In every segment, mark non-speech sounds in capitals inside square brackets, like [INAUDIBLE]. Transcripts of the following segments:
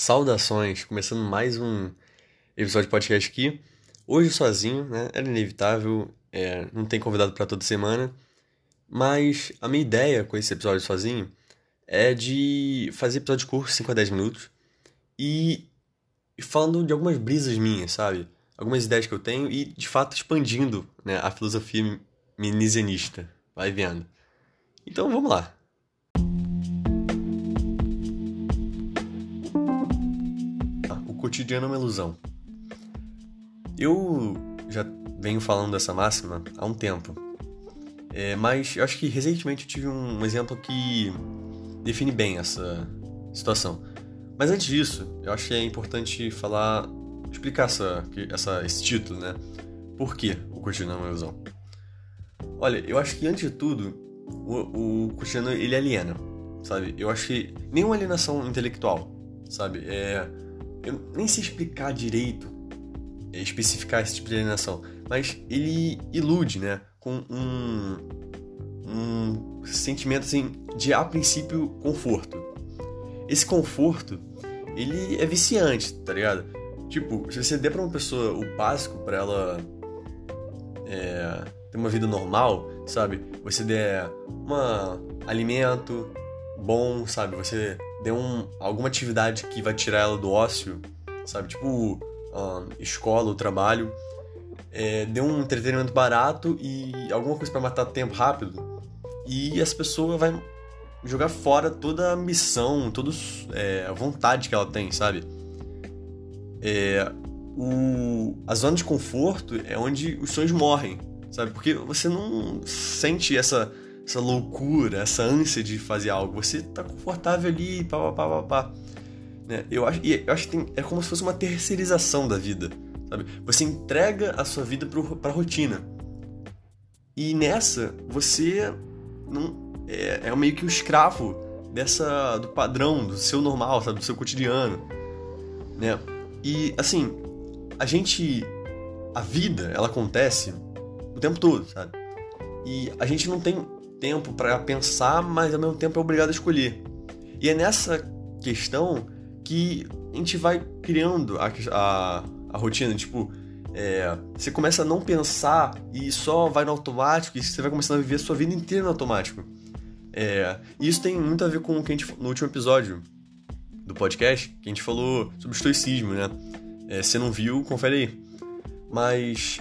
Saudações, começando mais um episódio de podcast aqui. Hoje sozinho, né? Era inevitável, é, não tem convidado para toda semana. Mas a minha ideia com esse episódio sozinho é de fazer episódio curto, 5 a 10 minutos, e falando de algumas brisas minhas, sabe? Algumas ideias que eu tenho e, de fato, expandindo né, a filosofia minisianista. Vai vendo. Então vamos lá. Cotidiano é uma ilusão. Eu já venho falando dessa máxima há um tempo, é, mas eu acho que recentemente eu tive um exemplo que define bem essa situação. Mas antes disso, eu acho que é importante falar, explicar essa, essa, esse título, né? Por que o cotidiano é uma ilusão? Olha, eu acho que antes de tudo, o, o cotidiano ele aliena, sabe? Eu acho que nenhuma alienação intelectual, sabe? É eu nem sei explicar direito, é, especificar esse tipo de alienação, mas ele ilude, né? Com um, um sentimento assim de a princípio conforto. Esse conforto, ele é viciante, tá ligado? Tipo, se você der pra uma pessoa o básico para ela é, ter uma vida normal, sabe? Você der um alimento bom, sabe? Você dê um, alguma atividade que vai tirar ela do ócio, sabe? Tipo, escola, o trabalho. É, dê um entretenimento barato e alguma coisa para matar tempo rápido. E essa pessoa vai jogar fora toda a missão, toda é, a vontade que ela tem, sabe? É, o, a zona de conforto é onde os sonhos morrem, sabe? Porque você não sente essa essa loucura, essa ânsia de fazer algo. Você tá confortável ali, pá, pá, pá, pá, Né? Eu acho, eu acho que tem, é como se fosse uma terceirização da vida, sabe? Você entrega a sua vida pro, pra rotina. E nessa, você não é, é meio que o escravo dessa do padrão, do seu normal, sabe? Do seu cotidiano, né? E, assim, a gente... A vida, ela acontece o tempo todo, sabe? E a gente não tem tempo para pensar, mas ao mesmo tempo é obrigado a escolher. E é nessa questão que a gente vai criando a, a, a rotina, tipo, é, você começa a não pensar e só vai no automático e você vai começando a viver a sua vida inteira no automático. É, e isso tem muito a ver com o que a gente, no último episódio do podcast, que a gente falou sobre estoicismo, né? É, se não viu, confere aí. Mas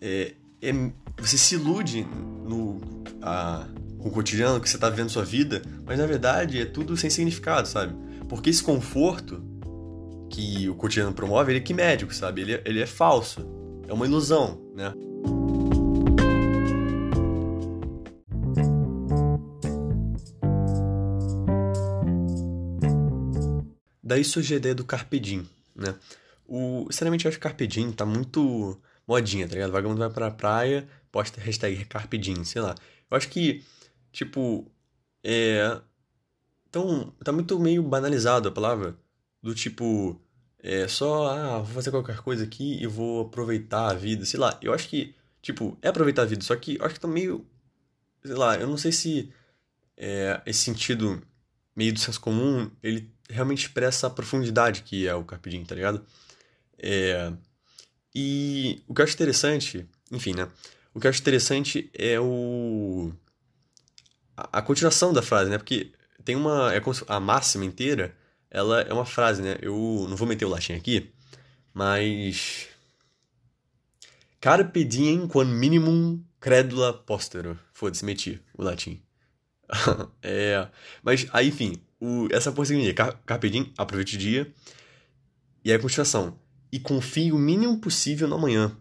é, é, você se ilude no, a, com o cotidiano que você está vivendo sua vida, mas na verdade é tudo sem significado, sabe? Porque esse conforto que o cotidiano promove, ele é quimético, sabe? Ele, é, ele é falso, é uma ilusão, né? Daí surge a ideia do Carpe né? O, sinceramente, eu acho que Carpe tá muito modinha, tá ligado? Vagabundo vai pra praia, posta hashtag Carpe Diem, sei lá. Eu acho que, tipo, é. Então, tá muito meio banalizado a palavra. Do tipo, é só, ah, vou fazer qualquer coisa aqui e vou aproveitar a vida, sei lá. Eu acho que, tipo, é aproveitar a vida, só que eu acho que tá meio. Sei lá, eu não sei se é, esse sentido meio do senso comum, ele realmente expressa a profundidade que é o Carpe Diem, tá ligado? É, e o que eu acho interessante, enfim, né? O que eu acho interessante é o a, a continuação da frase, né? Porque tem uma é a máxima inteira, ela é uma frase, né? Eu não vou meter o latim aqui, mas Carpe diem quam minimum credula postero. Foda-se, meti o latim. [LAUGHS] é, mas aí, enfim, o, essa porra significa Carpe diem, aproveite o dia. E aí a continuação. E confie o mínimo possível no amanhã.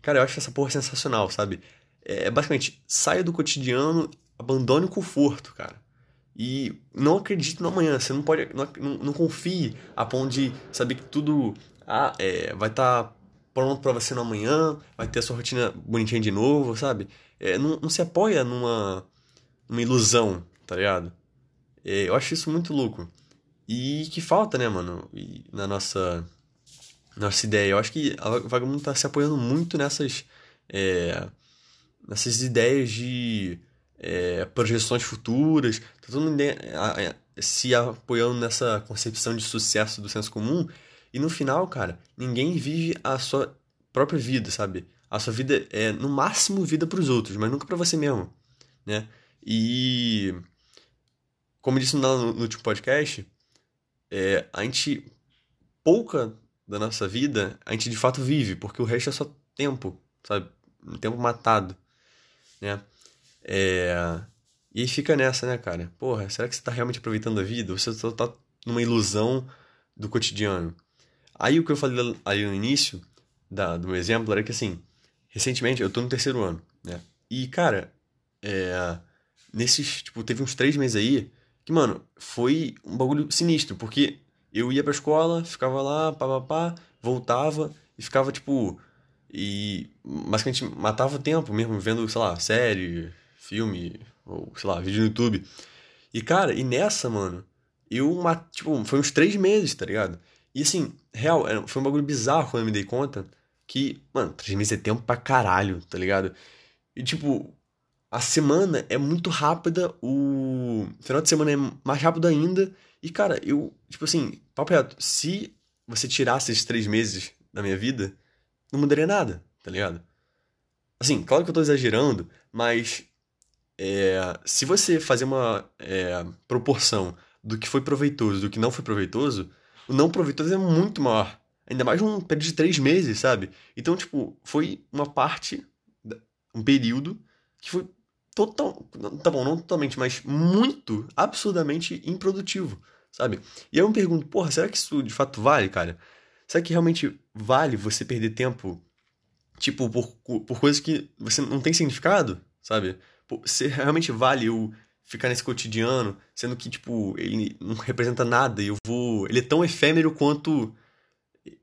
Cara, eu acho essa porra sensacional, sabe? É, basicamente, saia do cotidiano, abandone o conforto, cara. E não acredite no amanhã. Você não pode. Não, não, não confie a ponto de saber que tudo ah, é, vai estar tá pronto para você no amanhã, vai ter a sua rotina bonitinha de novo, sabe? É, não, não se apoia numa, numa ilusão, tá ligado? É, eu acho isso muito louco. E que falta, né, mano? E na nossa nossa ideia. Eu acho que o Vagabundo está se apoiando muito nessas, é, nessas ideias de é, projeções futuras. Tá todo mundo se apoiando nessa concepção de sucesso do senso comum e no final, cara, ninguém vive a sua própria vida, sabe? A sua vida é no máximo vida para os outros, mas nunca para você mesmo, né? E como eu disse no, no último podcast, é, a gente pouca da nossa vida a gente de fato vive, porque o resto é só tempo, sabe? Um tempo matado, né? É... E aí fica nessa, né, cara? Porra, será que você tá realmente aproveitando a vida? Ou você só tá numa ilusão do cotidiano? Aí o que eu falei ali no início da, do meu exemplo era que, assim, recentemente eu tô no terceiro ano, né? E, cara, é... nesses, tipo, teve uns três meses aí que, mano, foi um bagulho sinistro, porque eu ia pra escola, ficava lá, pá, pá, pá, voltava e ficava, tipo... E basicamente matava o tempo mesmo, vendo, sei lá, série, filme, ou sei lá, vídeo no YouTube. E cara, e nessa, mano, eu, tipo, foi uns três meses, tá ligado? E assim, real, foi um bagulho bizarro quando eu me dei conta que, mano, três meses é tempo pra caralho, tá ligado? E tipo, a semana é muito rápida, o final de semana é mais rápido ainda. E cara, eu, tipo assim, papo reto, se você tirasse esses três meses da minha vida, não mudaria nada, tá ligado? Assim, claro que eu tô exagerando, mas é, se você fazer uma é, proporção do que foi proveitoso do que não foi proveitoso, o não proveitoso é muito maior. Ainda mais num período de três meses, sabe? Então, tipo, foi uma parte, um período que foi total. Tá bom, não totalmente, mas muito, absurdamente improdutivo, sabe? E eu me pergunto, porra, será que isso de fato vale, cara? Será que realmente vale você perder tempo, tipo, por, por coisas que você não tem significado, sabe? Você realmente vale eu ficar nesse cotidiano, sendo que, tipo, ele não representa nada e eu vou. Ele é tão efêmero quanto.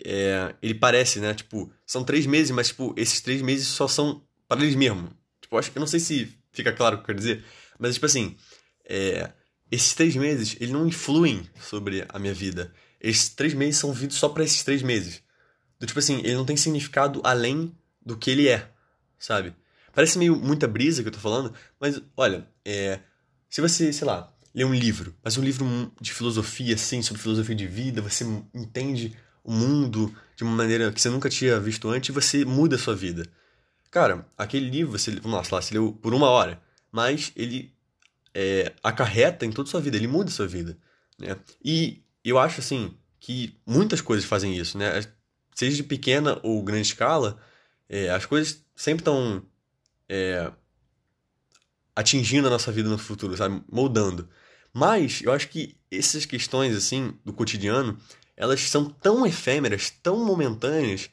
É, ele parece, né? Tipo, são três meses, mas, tipo, esses três meses só são para eles mesmo. Tipo, eu, acho, eu não sei se fica claro o que eu quero dizer, mas, tipo assim, é, esses três meses, eles não influem sobre a minha vida. Esses três meses são vividos só para esses três meses. Do tipo assim, ele não tem significado além do que ele é, sabe? Parece meio muita brisa que eu tô falando, mas olha, é, se você, sei lá, lê um livro, mas um livro de filosofia, assim, sobre filosofia de vida, você entende o mundo de uma maneira que você nunca tinha visto antes e você muda a sua vida. Cara, aquele livro, você, vamos lá, você leu por uma hora, mas ele é, acarreta em toda a sua vida, ele muda a sua vida, né? E eu acho assim que muitas coisas fazem isso, né? Seja de pequena ou grande escala, é, as coisas sempre estão é, atingindo a nossa vida no futuro, sabe? Moldando. Mas eu acho que essas questões assim do cotidiano, elas são tão efêmeras, tão momentâneas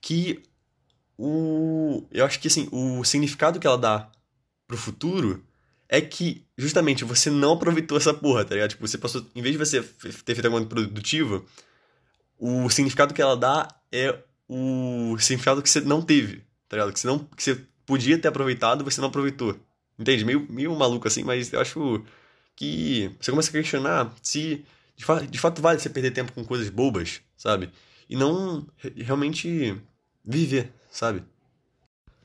que o eu acho que assim, o significado que ela dá pro futuro é que justamente você não aproveitou essa porra, tá ligado? Tipo, você passou. Em vez de você ter feito alguma coisa produtiva, o significado que ela dá é o significado que você não teve, tá ligado? Que você, não, que você podia ter aproveitado você não aproveitou. Entende? Meio, meio maluco assim, mas eu acho que você começa a questionar se de, de fato vale você perder tempo com coisas bobas, sabe? E não realmente viver, sabe?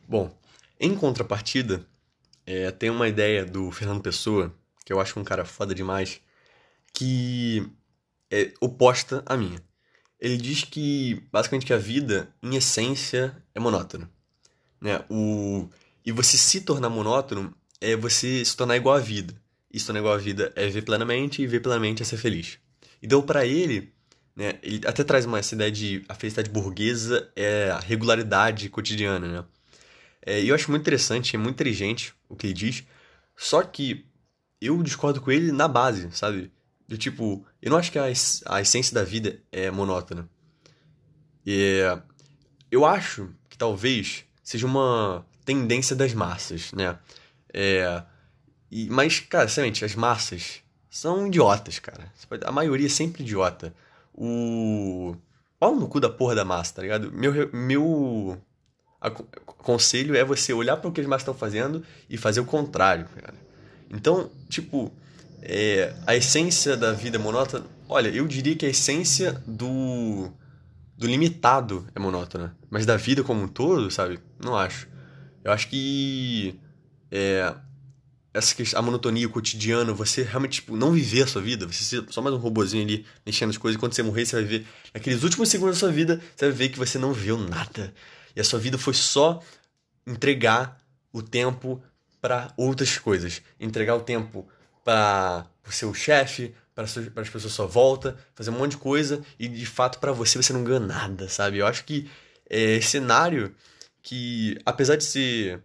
Bom, em contrapartida, é, tem uma ideia do Fernando Pessoa, que eu acho um cara foda demais, que é oposta à minha. Ele diz que, basicamente, que a vida, em essência, é monótona. Né? O... E você se tornar monótono é você se tornar igual à vida. E se tornar igual à vida é ver plenamente, e ver plenamente é ser feliz. Então, para ele, né, ele até traz uma essa ideia de a felicidade burguesa é a regularidade cotidiana, né? É, eu acho muito interessante, é muito inteligente o que ele diz. Só que eu discordo com ele na base, sabe? Do tipo, eu não acho que a, a essência da vida é monótona. Eu acho que talvez seja uma tendência das massas, né? É, e, mas, cara, sinceramente, as massas são idiotas, cara. A maioria é sempre idiota. O. Pau no cu da porra da massa, tá ligado? Meu, meu conselho é você olhar para o que as massas estão fazendo e fazer o contrário, cara. Então, tipo, é, a essência da vida monótona. Olha, eu diria que a essência do, do limitado é monótona. Mas da vida como um todo, sabe? Não acho. Eu acho que. É, essa questão, a monotonia, o cotidiano, você realmente tipo, não viver a sua vida, você ser só mais um robozinho ali mexendo as coisas, e quando você morrer, você vai ver naqueles últimos segundos da sua vida, você vai ver que você não viveu nada. E a sua vida foi só entregar o tempo para outras coisas. Entregar o tempo para o seu chefe, para as pessoas à sua volta, fazer um monte de coisa e de fato para você você não ganha nada, sabe? Eu acho que é cenário que, apesar de ser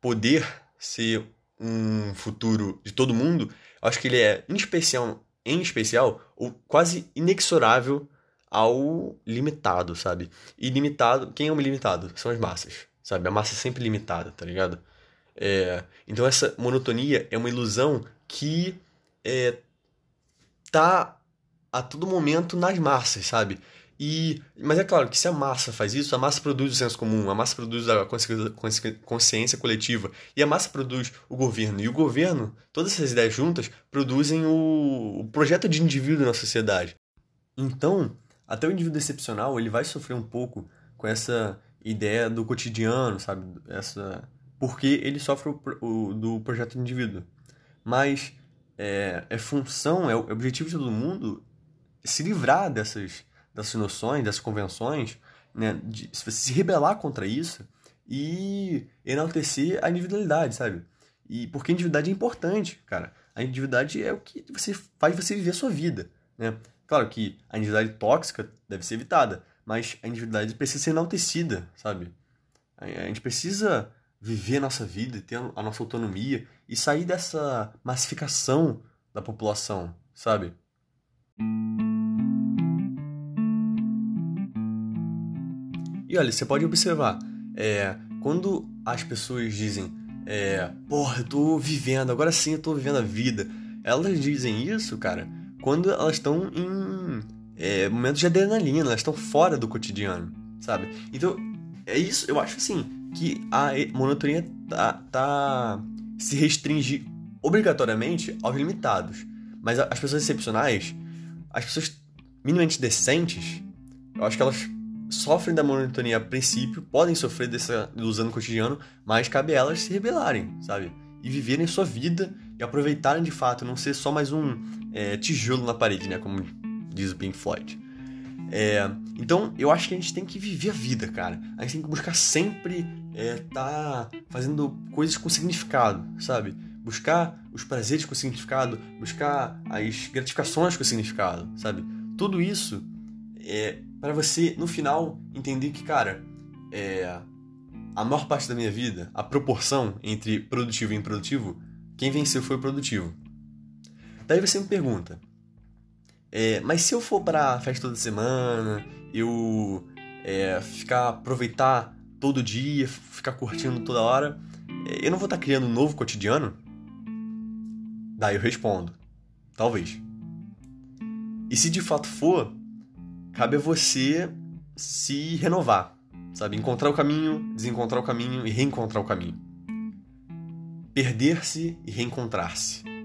poder ser um futuro de todo mundo, acho que ele é em especial, em especial ou quase inexorável ao limitado, sabe? E limitado, quem é o limitado? São as massas, sabe? A massa é sempre limitada, tá ligado? É, então essa monotonia é uma ilusão que é, tá a todo momento nas massas, sabe? E, mas é claro que se a massa faz isso, a massa produz o senso comum, a massa produz a consciência coletiva, e a massa produz o governo. E o governo, todas essas ideias juntas, produzem o, o projeto de indivíduo na sociedade. Então, até o indivíduo excepcional, ele vai sofrer um pouco com essa ideia do cotidiano, sabe? Essa porque ele sofre o, o do projeto de indivíduo. Mas é, é função, é o objetivo de todo mundo se livrar dessas dessas noções, dessas convenções, né, de se rebelar contra isso e enaltecer a individualidade, sabe? E porque a individualidade é importante, cara. A individualidade é o que você faz você viver a sua vida, né? Claro que a individualidade tóxica deve ser evitada, mas a individualidade precisa ser enaltecida, sabe? A gente precisa viver a nossa vida, ter a nossa autonomia e sair dessa massificação da população, sabe? E olha, você pode observar, é, quando as pessoas dizem, é, porra, eu tô vivendo, agora sim eu tô vivendo a vida, elas dizem isso, cara, quando elas estão em é, momentos de adrenalina, elas estão fora do cotidiano, sabe? Então, é isso, eu acho assim, que a monotonia tá, tá se restringe obrigatoriamente aos limitados. Mas as pessoas excepcionais, as pessoas minimamente decentes, eu acho que elas sofrem da monotonia a princípio, podem sofrer dessa ilusão no cotidiano, mas cabe a elas se rebelarem, sabe? E viverem sua vida e aproveitarem de fato, não ser só mais um é, tijolo na parede, né? Como diz o Pink Floyd. É, então, eu acho que a gente tem que viver a vida, cara. A gente tem que buscar sempre é, tá fazendo coisas com significado, sabe? Buscar os prazeres com significado, buscar as gratificações com significado, sabe? Tudo isso é para você, no final, entender que, cara, é, a maior parte da minha vida, a proporção entre produtivo e improdutivo, quem venceu foi o produtivo. Daí você me pergunta, é, mas se eu for pra festa toda semana, eu é, ficar, aproveitar todo dia, ficar curtindo toda hora, é, eu não vou estar tá criando um novo cotidiano? Daí eu respondo, talvez. E se de fato for, cabe a você se renovar, sabe? Encontrar o caminho, desencontrar o caminho e reencontrar o caminho. Perder-se e reencontrar-se.